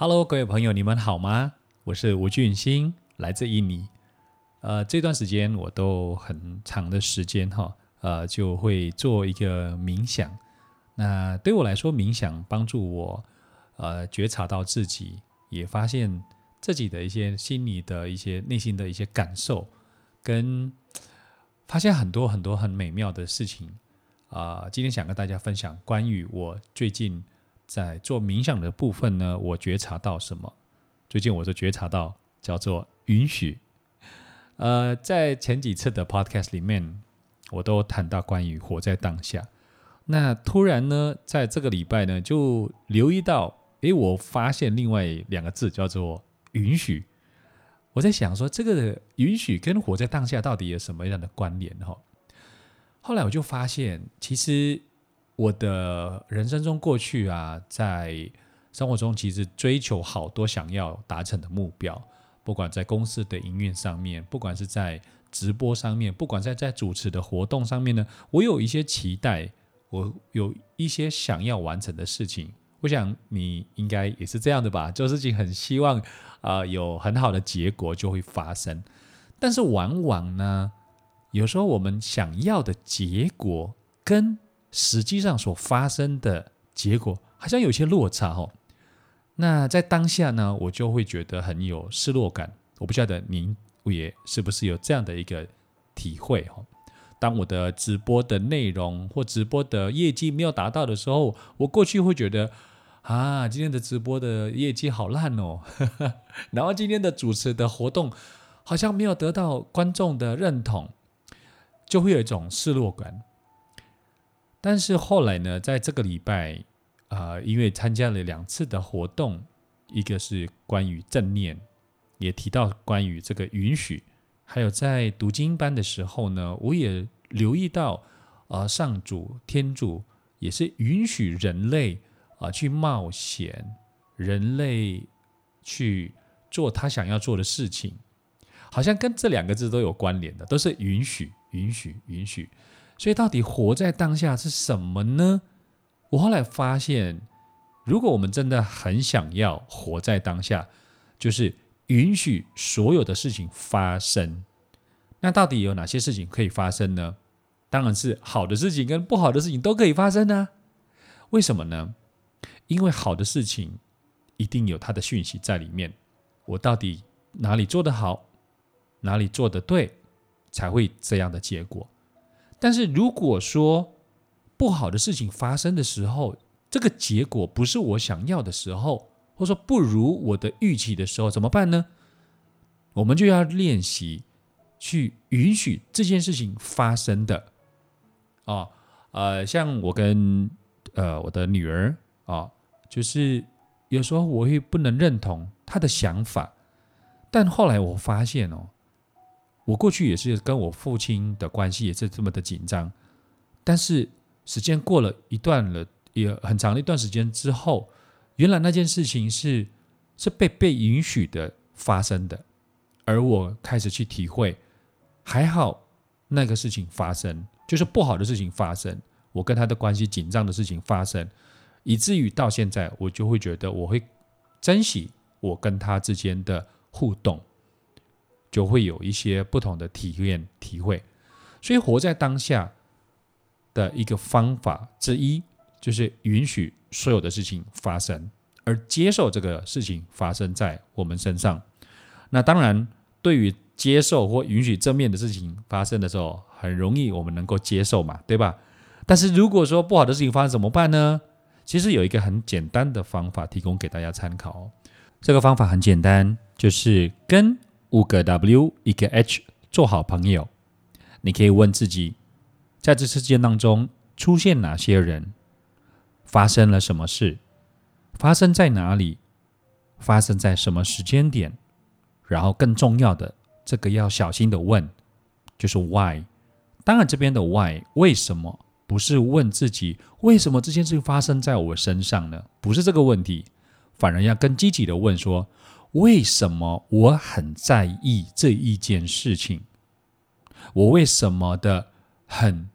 Hello，各位朋友，你们好吗？我是吴俊兴，来自印尼。呃，这段时间我都很长的时间哈，呃，就会做一个冥想。那对我来说，冥想帮助我呃觉察到自己，也发现自己的一些心理的一些内心的一些感受，跟发现很多很多很美妙的事情。啊，今天想跟大家分享关于我最近。在做冥想的部分呢，我觉察到什么？最近我就觉察到叫做允许。呃，在前几次的 podcast 里面，我都谈到关于活在当下。那突然呢，在这个礼拜呢，就留意到，诶，我发现另外两个字叫做允许。我在想说，这个允许跟活在当下到底有什么样的关联？哈，后来我就发现，其实。我的人生中过去啊，在生活中其实追求好多想要达成的目标，不管在公司的营运上面，不管是在直播上面，不管在在主持的活动上面呢，我有一些期待，我有一些想要完成的事情。我想你应该也是这样的吧？做事情很希望啊有很好的结果就会发生，但是往往呢，有时候我们想要的结果跟实际上所发生的结果好像有些落差哦。那在当下呢，我就会觉得很有失落感。我不晓得您也是不是有这样的一个体会哈？当我的直播的内容或直播的业绩没有达到的时候，我过去会觉得啊，今天的直播的业绩好烂哦，然后今天的主持的活动好像没有得到观众的认同，就会有一种失落感。但是后来呢，在这个礼拜，啊，因为参加了两次的活动，一个是关于正念，也提到关于这个允许，还有在读经班的时候呢，我也留意到，啊，上主天主也是允许人类啊去冒险，人类去做他想要做的事情，好像跟这两个字都有关联的，都是允许，允许，允许。所以，到底活在当下是什么呢？我后来发现，如果我们真的很想要活在当下，就是允许所有的事情发生。那到底有哪些事情可以发生呢？当然是好的事情跟不好的事情都可以发生呢。为什么呢？因为好的事情一定有它的讯息在里面。我到底哪里做得好，哪里做得对，才会这样的结果。但是如果说不好的事情发生的时候，这个结果不是我想要的时候，或者说不如我的预期的时候，怎么办呢？我们就要练习去允许这件事情发生的。啊，呃，像我跟呃我的女儿啊，就是有时候我会不能认同她的想法，但后来我发现哦。我过去也是跟我父亲的关系也是这么的紧张，但是时间过了一段了，也很长的一段时间之后，原来那件事情是是被被允许的发生的，而我开始去体会，还好那个事情发生，就是不好的事情发生，我跟他的关系紧张的事情发生，以至于到现在我就会觉得我会珍惜我跟他之间的互动。就会有一些不同的体验体会，所以活在当下的一个方法之一，就是允许所有的事情发生，而接受这个事情发生在我们身上。那当然，对于接受或允许正面的事情发生的时候，很容易我们能够接受嘛，对吧？但是如果说不好的事情发生怎么办呢？其实有一个很简单的方法提供给大家参考。这个方法很简单，就是跟。五个 W 一个 H 做好朋友，你可以问自己，在这事件当中出现哪些人，发生了什么事，发生在哪里，发生在什么时间点，然后更重要的，这个要小心的问，就是 Why。当然这边的 Why 为什么不是问自己为什么这件事情发生在我身上呢？不是这个问题，反而要更积极的问说。为什么我很在意这一件事情？我为什么的很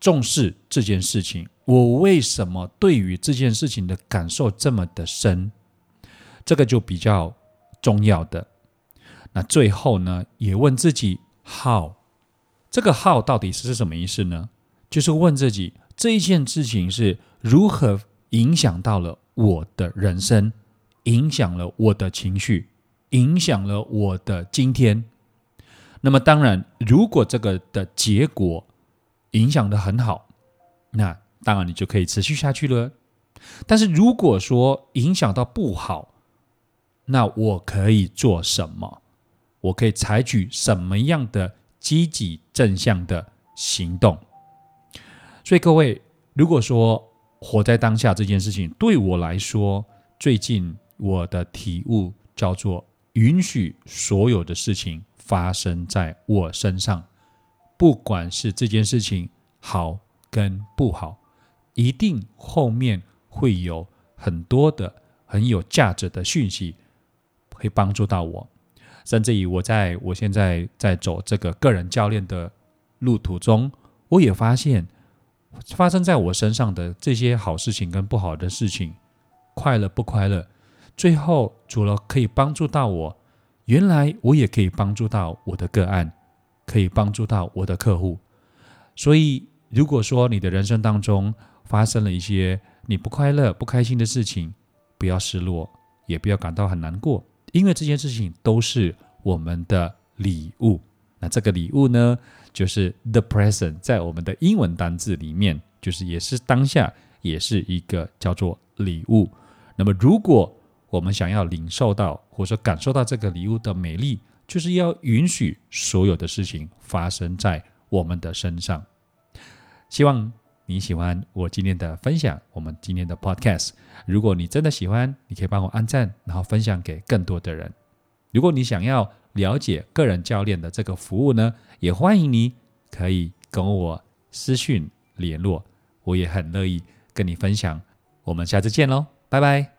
重视这件事情？我为什么对于这件事情的感受这么的深？这个就比较重要的。那最后呢，也问自己 how，这个 how 到底是什么意思呢？就是问自己这一件事情是如何影响到了我的人生，影响了我的情绪，影响了我的今天。那么当然，如果这个的结果影响的很好，那当然你就可以持续下去了。但是如果说影响到不好，那我可以做什么？我可以采取什么样的积极正向的行动？所以各位，如果说活在当下这件事情对我来说，最近我的体悟叫做允许所有的事情发生在我身上，不管是这件事情好跟不好，一定后面会有很多的很有价值的讯息会帮助到我。甚至于我在我现在在走这个个人教练的路途中，我也发现发生在我身上的这些好事情跟不好的事情，快乐不快乐，最后除了可以帮助到我，原来我也可以帮助到我的个案，可以帮助到我的客户。所以，如果说你的人生当中发生了一些你不快乐、不开心的事情，不要失落，也不要感到很难过。因为这件事情都是我们的礼物，那这个礼物呢，就是 the present，在我们的英文单字里面，就是也是当下，也是一个叫做礼物。那么，如果我们想要领受到或者说感受到这个礼物的美丽，就是要允许所有的事情发生在我们的身上。希望。你喜欢我今天的分享，我们今天的 Podcast。如果你真的喜欢，你可以帮我按赞，然后分享给更多的人。如果你想要了解个人教练的这个服务呢，也欢迎你可以跟我私讯联络，我也很乐意跟你分享。我们下次见喽，拜拜。